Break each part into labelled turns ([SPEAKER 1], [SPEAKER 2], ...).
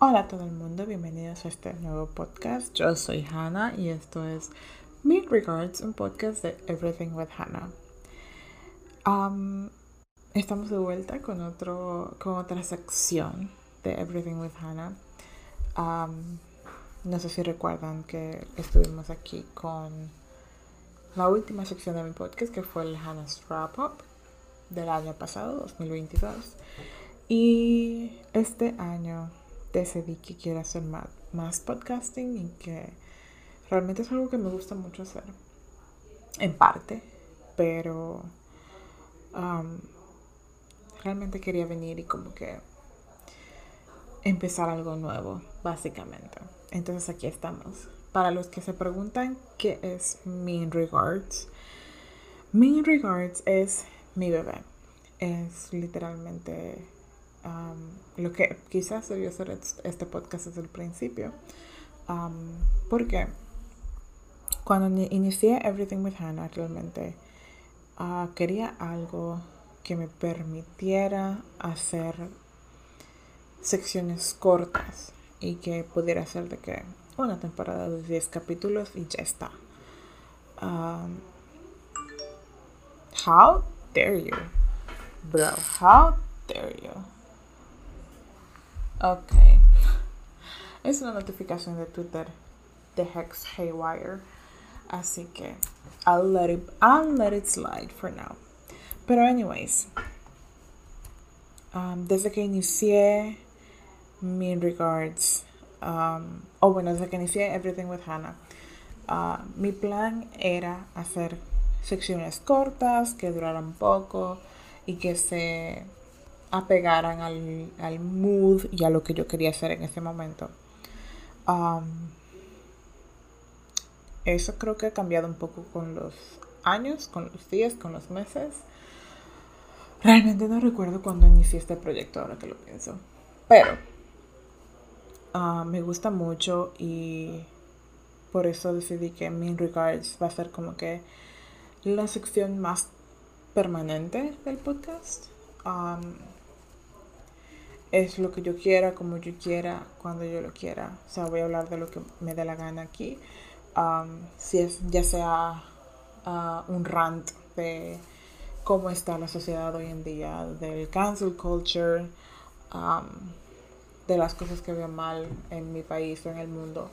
[SPEAKER 1] Hola a todo el mundo, bienvenidos a este nuevo podcast. Yo soy Hannah y esto es Meet Regards, un podcast de Everything with Hannah. estamos de vuelta con, otro, con otra sección de Everything with Hannah. no sé si recuerdan que estuvimos aquí con la última sección de mi podcast que fue el Hannah's Wrap Up del año pasado, 2022. Y este año decidí que quiero hacer más, podcasting y que realmente es algo que me gusta mucho hacer. En parte, pero um, realmente quería venir y como que empezar algo nuevo, básicamente. Entonces aquí estamos. Para los que se preguntan qué es Mean Regards, Mean Regards es mi bebé. Es literalmente lo que quizás debió ser este podcast desde el principio. porque cuando inicié Everything with Hannah, realmente ah, quería algo que me permitiera hacer secciones cortas y que pudiera hacer de que una temporada de 10 capítulos y ya está. how dare you, bro? How dare you? Ok. Es una notificación de Twitter de Hex Haywire. Así que I'll let it, I'll let it slide for now. Pero anyways, um, desde que inicié Mean Regards, um, o bueno, desde que inicié Everything with Hannah, uh, mi plan era hacer secciones cortas que duraran poco y que se apegaran al, al, mood y a lo que yo quería hacer en ese momento. eso creo que ha cambiado un poco con los años, con los días, con los meses. Realmente no recuerdo cuando inicié este proyecto, ahora que lo pienso. Pero ah, me gusta mucho y por eso decidí que Mean Regards va a ser como que la sección más permanente del podcast es lo que yo quiera, como yo quiera, cuando yo lo quiera. O sea, voy a hablar de lo que me dé la gana aquí. Um, si es ya sea uh, un rant de cómo está la sociedad hoy en día, del cancel culture, de las cosas que veo mal en mi país o en el mundo,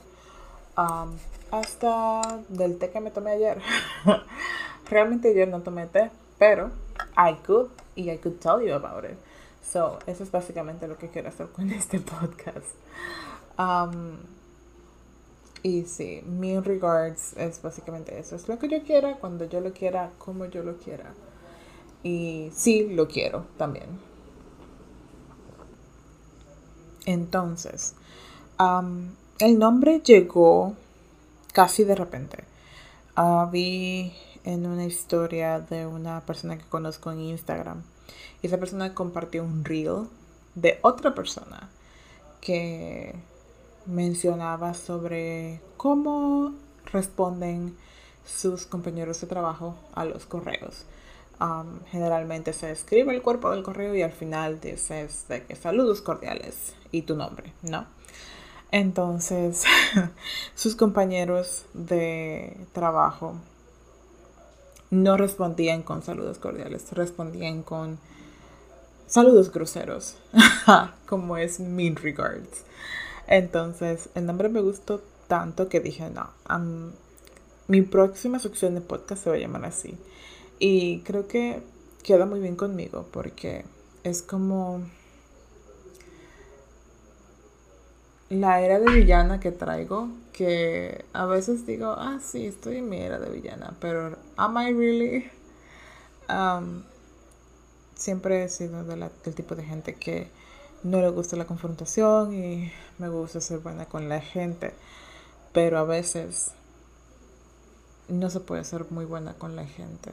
[SPEAKER 1] hasta del té que me tomé ayer. Realmente ayer no tomé té, pero I could y I could tell you about it. So, eso es básicamente lo que quiero hacer con este podcast. Um, y sí, mi regards es básicamente eso. Es lo que yo quiera, cuando yo lo quiera, como yo lo quiera. Y sí, lo quiero también. Entonces, um, el nombre llegó casi de repente. Uh, vi en una historia de una persona que conozco en Instagram y esa persona compartió un reel de otra persona que mencionaba sobre cómo responden sus compañeros de trabajo a los correos. Um, generalmente se escribe el cuerpo del correo y al final dices de que saludos cordiales y tu nombre, ¿no? Entonces, sus compañeros de trabajo no respondían con saludos cordiales, respondían con saludos groseros, como es Mean Regards. Entonces, el nombre me gustó tanto que dije, no, mi próxima sección de podcast se va a llamar así. Y creo que queda muy bien conmigo porque es como la era de villana que traigo, que a veces digo, ah, sí, estoy en mi era de villana, pero ¿am I really? Siempre he sido del tipo de gente que no le gusta la confrontación y me gusta ser buena con la gente, pero a veces no se puede ser muy buena con la gente.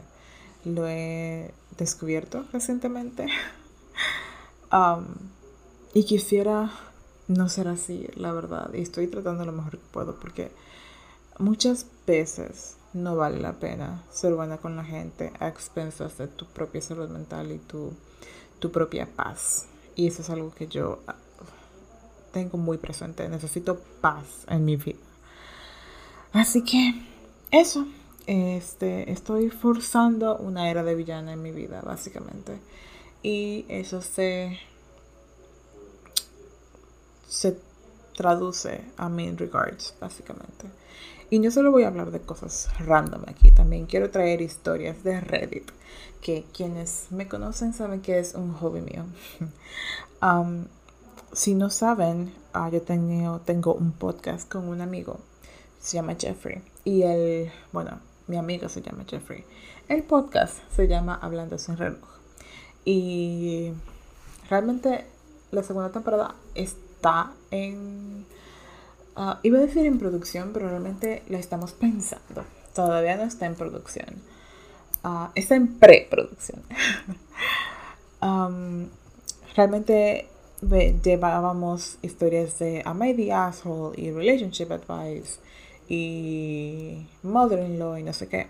[SPEAKER 1] Lo he descubierto recientemente y quisiera no ser así, la verdad, y estoy tratando lo mejor que puedo porque muchas veces no vale la pena ser buena con la gente a expensas de tu propia salud mental y tu, tu propia paz. Y eso es algo que yo tengo muy presente. Necesito paz en mi vida. Así que eso. Este, estoy forzando una era de villana en mi vida, básicamente. Y eso se, se traduce a mean regards, básicamente. Y no solo voy a hablar de cosas random aquí, también quiero traer historias de Reddit, que quienes me conocen saben que es un hobby mío. Um, si no saben, uh, yo tengo, tengo un podcast con un amigo, se llama Jeffrey, y él, bueno, mi amigo se llama Jeffrey. El podcast se llama Hablando sin reloj. Y realmente la segunda temporada está en... Ah, iba a decir en producción, pero realmente la estamos pensando. Todavía no está en producción. Uh, está en preproducción. um, realmente llevábamos historias de I the Asshole y Relationship Advice y Mother-in-Law y no sé qué.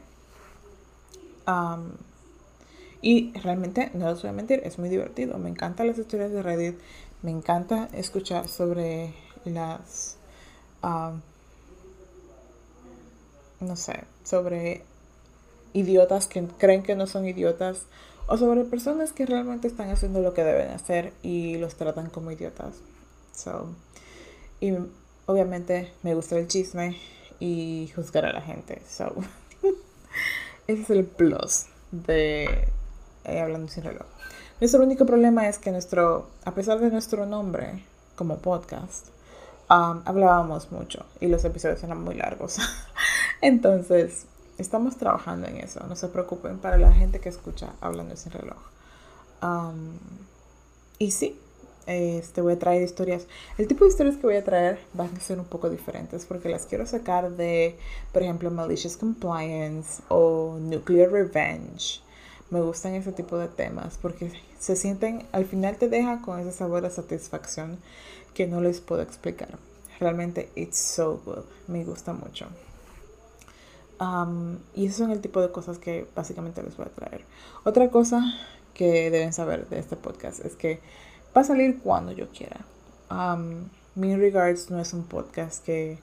[SPEAKER 1] y realmente, no les voy a mentir, es muy divertido. Me encantan las historias de Reddit. Me encanta escuchar sobre las... no sé, sobre idiotas que creen que no son idiotas o sobre personas que realmente están haciendo lo que deben hacer y los tratan como idiotas. So, y obviamente me gusta el chisme y juzgar a la gente. So, ese es el plus de eh, Hablando sin reloj. Nuestro único problema es que nuestro, a pesar de nuestro nombre como podcast, um, hablábamos mucho y los episodios eran muy largos. Entonces, estamos trabajando en eso. No se preocupen para la gente que escucha Hablando sin reloj. Um, y sí, este, voy a traer historias. El tipo de historias que voy a traer van a ser un poco diferentes porque las quiero sacar de, por ejemplo, Malicious Compliance o Nuclear Revenge. Me gustan ese tipo de temas porque se sienten, al final te dejan con ese sabor de satisfacción que no les puedo explicar. Realmente, it's so good. Me gusta mucho. Um, y esos son el tipo de cosas que básicamente les voy a traer. Otra cosa que deben saber de este podcast es que Va a salir cuando yo quiera. Um, Regards no es un podcast que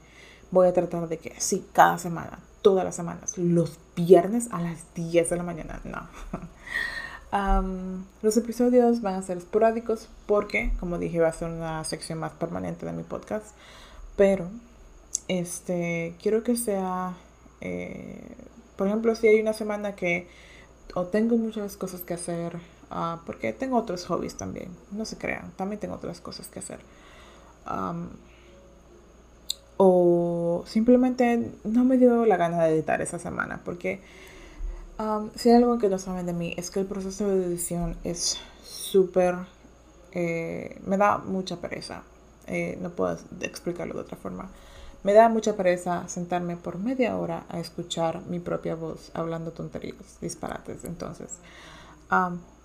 [SPEAKER 1] voy a tratar de que sí, cada semana, todas las semanas, los viernes a las 10 de la mañana. No. Um, los episodios van a ser esporádicos porque, como dije, va a ser una sección más permanente de mi podcast. Pero, este, quiero que sea, eh, por ejemplo, si hay una semana que o tengo muchas cosas que hacer, Ah, porque tengo otros hobbies también, no se crean, también tengo otras cosas que hacer. o simplemente no me dio la gana de editar esa semana, porque si hay algo que no saben de mí es que el proceso de edición es súper... Eh, me da mucha pereza, eh, no puedo explicarlo de otra forma. Me da mucha pereza sentarme por media hora a escuchar mi propia voz hablando tonterías, disparates. Entonces,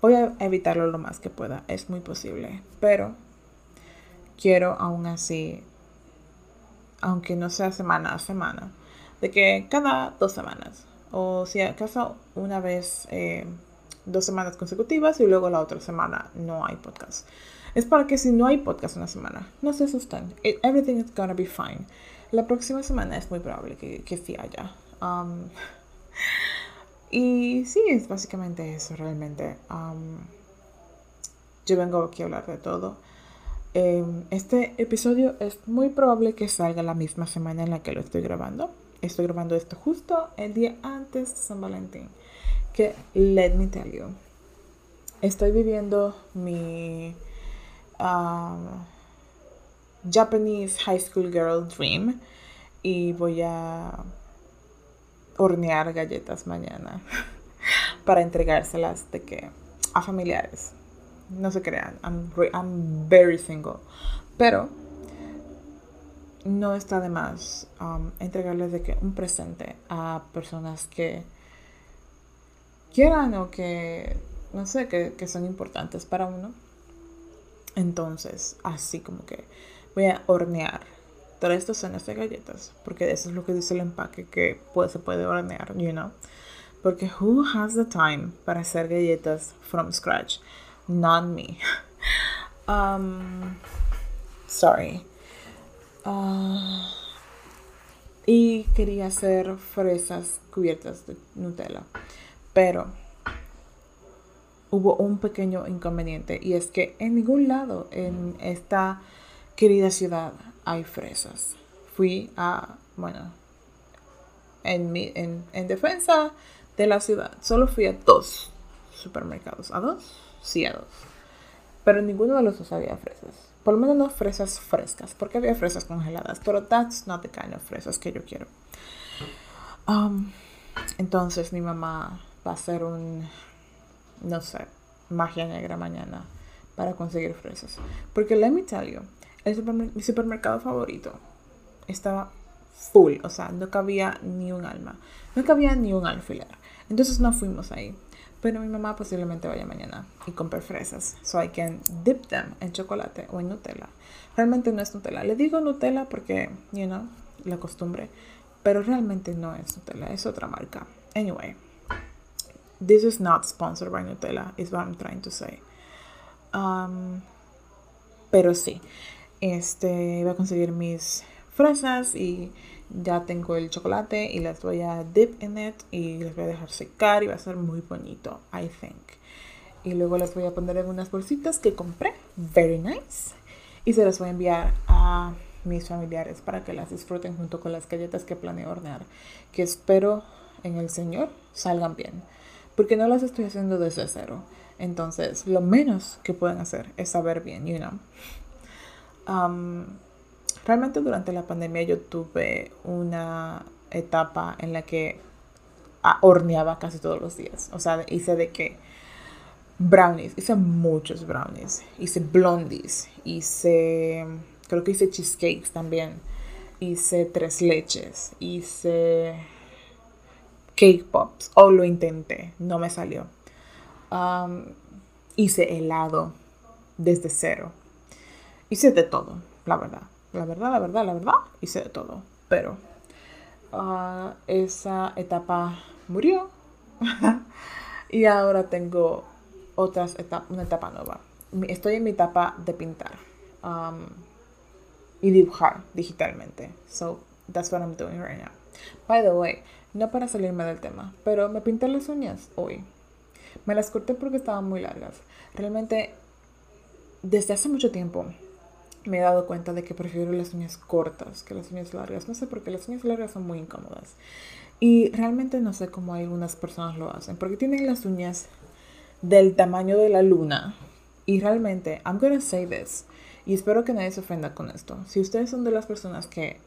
[SPEAKER 1] voy a evitarlo lo más que pueda, es muy posible, pero quiero aún así, aunque no sea semana a semana, de que cada dos semanas, o si acaso una vez eh, dos semanas consecutivas y luego la otra semana no hay podcast. Es para que si no hay podcast una semana, no se asusten. everything is gonna be fine. La próxima semana es muy probable que, que sí haya. Y sí, es básicamente eso realmente. yo vengo aquí a hablar de todo. Em, este episodio es muy probable que salga la misma semana en la que lo estoy grabando. Estoy grabando esto justo el día antes de San Valentín. Que, let me tell you, estoy viviendo mi Japanese High School Girl Dream y voy a hornear galletas mañana para entregárselas de que a familiares. No se crean, I'm, I'm very single. Pero no está de más um, entregarles de que un presente a personas que quieran o que no sé, que, que son importantes para uno. Entonces, así como que voy a hornear tres docenas de galletas, porque eso es lo que dice el empaque que pues, se puede hornear, you know. Porque who has the time para hacer galletas from scratch? Not me. um, sorry. Ah, y quería hacer fresas cubiertas de Nutella. Pero hubo un pequeño inconveniente y es que en ningún lado en esta querida ciudad hay fresas. Fui a, bueno, en, mi, en, en defensa de la ciudad, solo fui a dos supermercados. ¿A dos? Sí, a dos. Pero ninguno de los dos había fresas. Por lo menos no fresas frescas, porque había fresas congeladas. Pero that's not the kind of fresas que yo quiero. Um, entonces mi mamá va a hacer un, no sé, magia negra mañana para conseguir fresas. Porque let me tell you, el mi supermercado favorito estaba full, o sea, no cabía ni un alma, no cabía ni un alfiler. Entonces no fuimos ahí. Pero mi mamá posiblemente vaya mañana y compre fresas. So I can dip them en chocolate o en Nutella. Realmente no es Nutella. Le digo Nutella porque, you know, la costumbre. Pero realmente no es Nutella, es otra marca. Anyway, this is not sponsored by Nutella, is what I'm trying to say. Um, pero sí, este, voy a conseguir mis fresas y ya tengo el chocolate y las voy a dip in it y las voy a dejar secar y va a ser muy bonito, I think. Y luego las voy a poner en unas bolsitas que compré, very nice. Y se las voy a enviar a mis familiares para que las disfruten junto con las galletas que planeo hornear, que espero en el Señor salgan bien, porque no las estoy haciendo desde cero. Entonces, lo menos que pueden hacer es saber bien, you know. Um, Realmente durante la pandemia yo tuve una etapa en la que horneaba casi todos los días. O sea, hice de que brownies, hice muchos brownies, hice blondies, hice, creo que hice cheesecakes también, hice tres leches, hice cake pops, o lo intenté, no me salió. hice helado desde cero. Hice de todo, la verdad la verdad, la verdad, la verdad, hice de todo. Pero ah, esa etapa murió y ahora tengo otras etapa, una etapa nueva. Estoy en mi etapa de pintar um, y dibujar digitalmente. So that's what I'm doing right now. By the way, no para salirme del tema, pero me pinté las uñas hoy. Me las corté porque estaban muy largas. Realmente, desde hace mucho tiempo me he dado cuenta de que prefiero las uñas cortas que las uñas largas. No sé por qué las uñas largas son muy incómodas. Y realmente no sé cómo algunas personas lo hacen. Porque tienen las uñas del tamaño de la luna. Y realmente, I'm gonna say this. Y espero que nadie se ofenda con esto. Si ustedes son de las personas que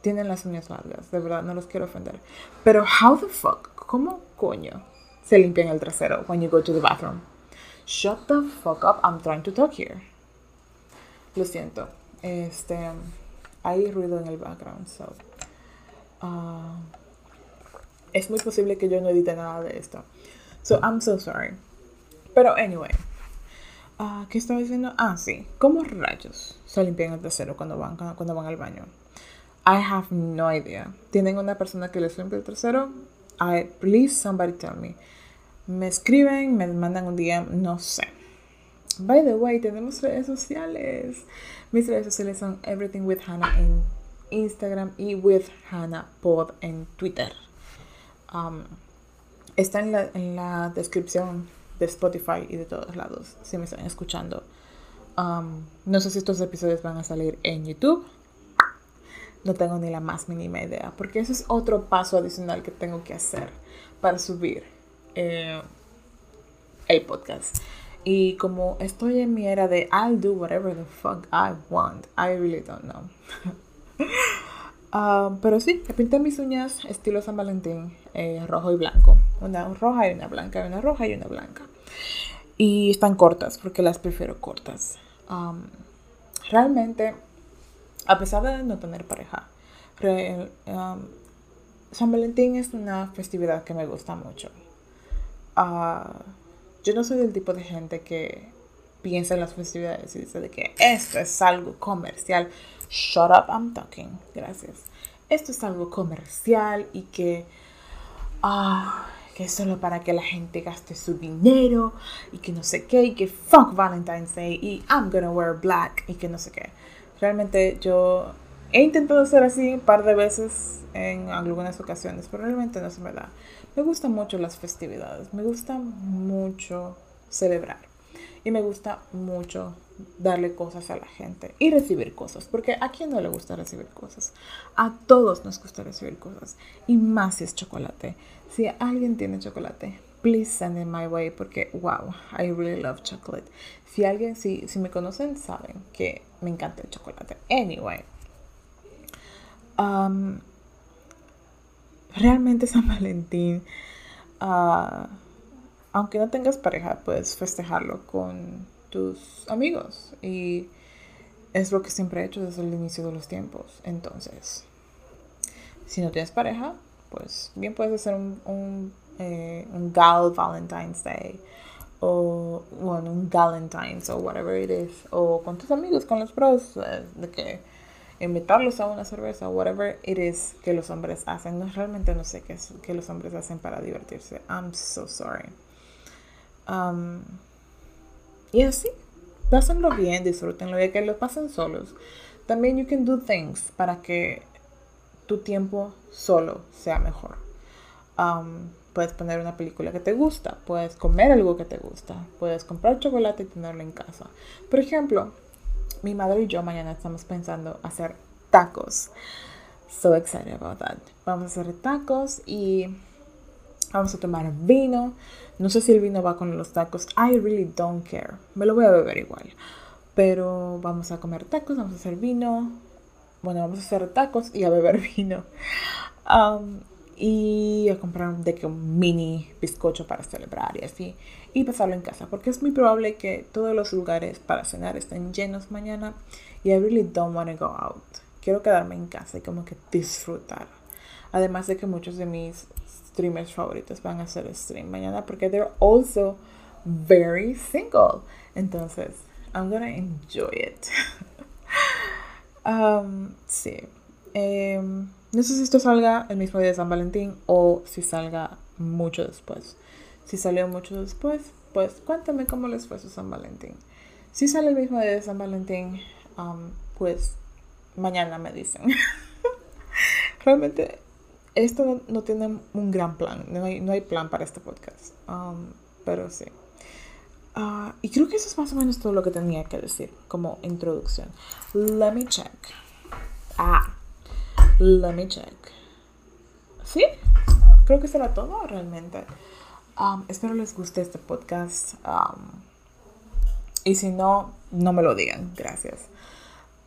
[SPEAKER 1] tienen las uñas largas, de verdad no los quiero ofender. Pero how the fuck, ¿cómo coño se limpian el trasero when you go to the bathroom? Shut the fuck up, I'm trying to talk here. Lo siento. Este, hay ruido en el background, so. Uh, es muy posible que yo no edite nada de esto. So, I'm so sorry. Pero, anyway. Uh, ¿Qué estaba diciendo? Ah, sí. ¿Cómo rayos se limpian el trasero cuando van, cuando van al baño? I have no idea. ¿Tienen una persona que les limpia el trasero? I, please, somebody tell me. Me escriben, me mandan un día, no sé. By the way, tenemos redes sociales. Mis redes sociales son Everything with Hannah en Instagram y with Hannah Pod en Twitter. Um, está en la, en la, descripción de Spotify y de todos lados si me están escuchando. Um, no sé si estos episodios van a salir en YouTube. No tengo ni la más mínima idea, porque ese es otro paso adicional que tengo que hacer para subir eh, el podcast. Y como estoy en mi era de I'll do whatever the fuck I want, I really don't know. Ah, pero sí, me pinté mis uñas estilo San Valentín, eh, rojo y blanco. Una roja y una blanca, una roja y una blanca. Y están cortas, porque las prefiero cortas. realmente, a pesar de no tener pareja, San Valentín es una festividad que me gusta mucho. Uh, yo no soy del tipo de gente que piensa en las festividades y dice de que esto es algo comercial. Shut up, I'm talking. Gracias. Esto es algo comercial y que, ah, que es solo para que la gente gaste su dinero y que no sé qué y que fuck Valentine's Day y I'm gonna wear black y que no sé qué. Realmente yo He intentado hacer así un par de veces en algunas ocasiones, pero realmente no se me da. Me gustan mucho las festividades, me gusta mucho celebrar y me gusta mucho darle cosas a la gente y recibir cosas, porque a quién no le gusta recibir cosas. A todos nos gusta recibir cosas y más si es chocolate. Si alguien tiene chocolate, please send it my way porque wow, I really love chocolate. Si alguien, si, si me conocen, saben que me encanta el chocolate. Anyway, um, realmente San Valentín, uh, aunque no tengas pareja, puedes festejarlo con tus amigos y es lo que siempre he hecho desde el inicio de los tiempos. Entonces, si no tienes pareja, pues bien puedes hacer un, un, eh, gal Valentine's Day o bueno, un Galentine's o whatever it is o con tus amigos, con los pros eh, de que invitarlos a una cerveza whatever it is que los hombres hacen. No, realmente no sé qué es que los hombres hacen para divertirse. I'm so sorry. Um, y así, pásenlo bien, disfrútenlo y que lo pasen solos. También you can do things para que tu tiempo solo sea mejor. Um, puedes poner una película que te gusta, puedes comer algo que te gusta, puedes comprar chocolate y tenerlo en casa. Por ejemplo, mi madre y yo mañana estamos pensando hacer tacos. So excited about that. Vamos a hacer tacos y vamos a tomar vino. No sé si el vino va con los tacos. I really don't care. Me lo voy a beber igual. Pero vamos a comer tacos, vamos a hacer vino. Bueno, vamos a hacer tacos y a beber vino. Um, y a comprar de que un mini bizcocho para celebrar y así y pasarlo en casa porque es muy probable que todos los lugares para cenar estén llenos mañana y I really don't want to go out. Quiero quedarme en casa y como que disfrutar. Además de que muchos de mis streamers favoritos van a hacer stream mañana porque they're also very single. Entonces I'm gonna enjoy it. Um, sí. Um, no sé si esto salga el mismo día de San Valentín o si salga mucho después. Si salió mucho después, pues cuéntame cómo les fue su San Valentín. Si sale el mismo día de San Valentín, pues mañana me dicen. Realmente esto no, tiene un gran plan, no hay, plan para este podcast, pero sí. Ah, y creo que eso es más o menos todo lo que tenía que decir como introducción. Let me check. Ah, Let me check. ¿Sí? Creo que será todo realmente. Um, espero les guste este podcast. Y si no, no me lo digan. Gracias.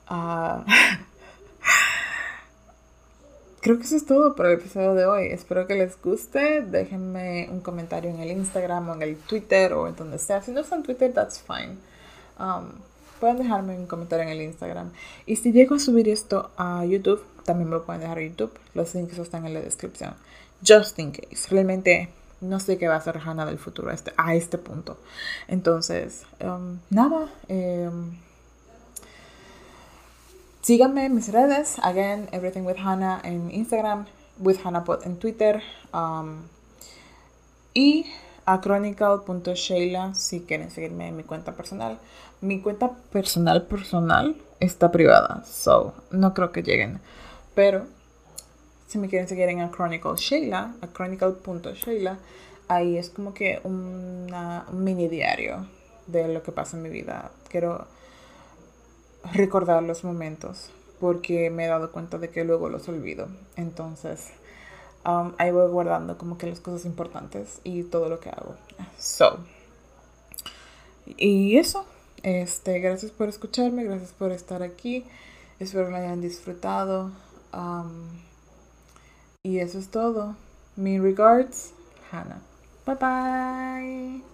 [SPEAKER 1] Uh, creo que eso es todo por el episodio de hoy. Espero que les guste. Déjenme un comentario en el Instagram o en el Twitter o en donde sea. Si no son Twitter, that's fine. Pueden dejarme un comentario en el Instagram. Y si llego a subir esto a YouTube, también me lo pueden dejar en YouTube. Los links están en la descripción. Just in case. Realmente no sé qué va a hacer Hannah del futuro a este, este punto. Entonces, um, nada. Um, síganme en mis redes. Again, Everything with Hannah en Instagram. With Hannah en Twitter. Um, y a chronicle.sheila si quieren seguirme en mi cuenta personal. Mi cuenta personal personal está privada, so no creo que lleguen. Pero si me quieren seguir en Chronicle Sheila, a chronicle.sheila, ahí es como que un mini diario de lo que pasa en mi vida. Quiero recordar los momentos porque me he dado cuenta de que luego los olvido. Entonces, Um, ahí voy guardando como que las cosas importantes y todo lo que hago. So, y eso. Este, gracias por escucharme, gracias por estar aquí. Espero que lo hayan disfrutado. Um, y eso es todo. Mi regards, Hannah. Bye bye.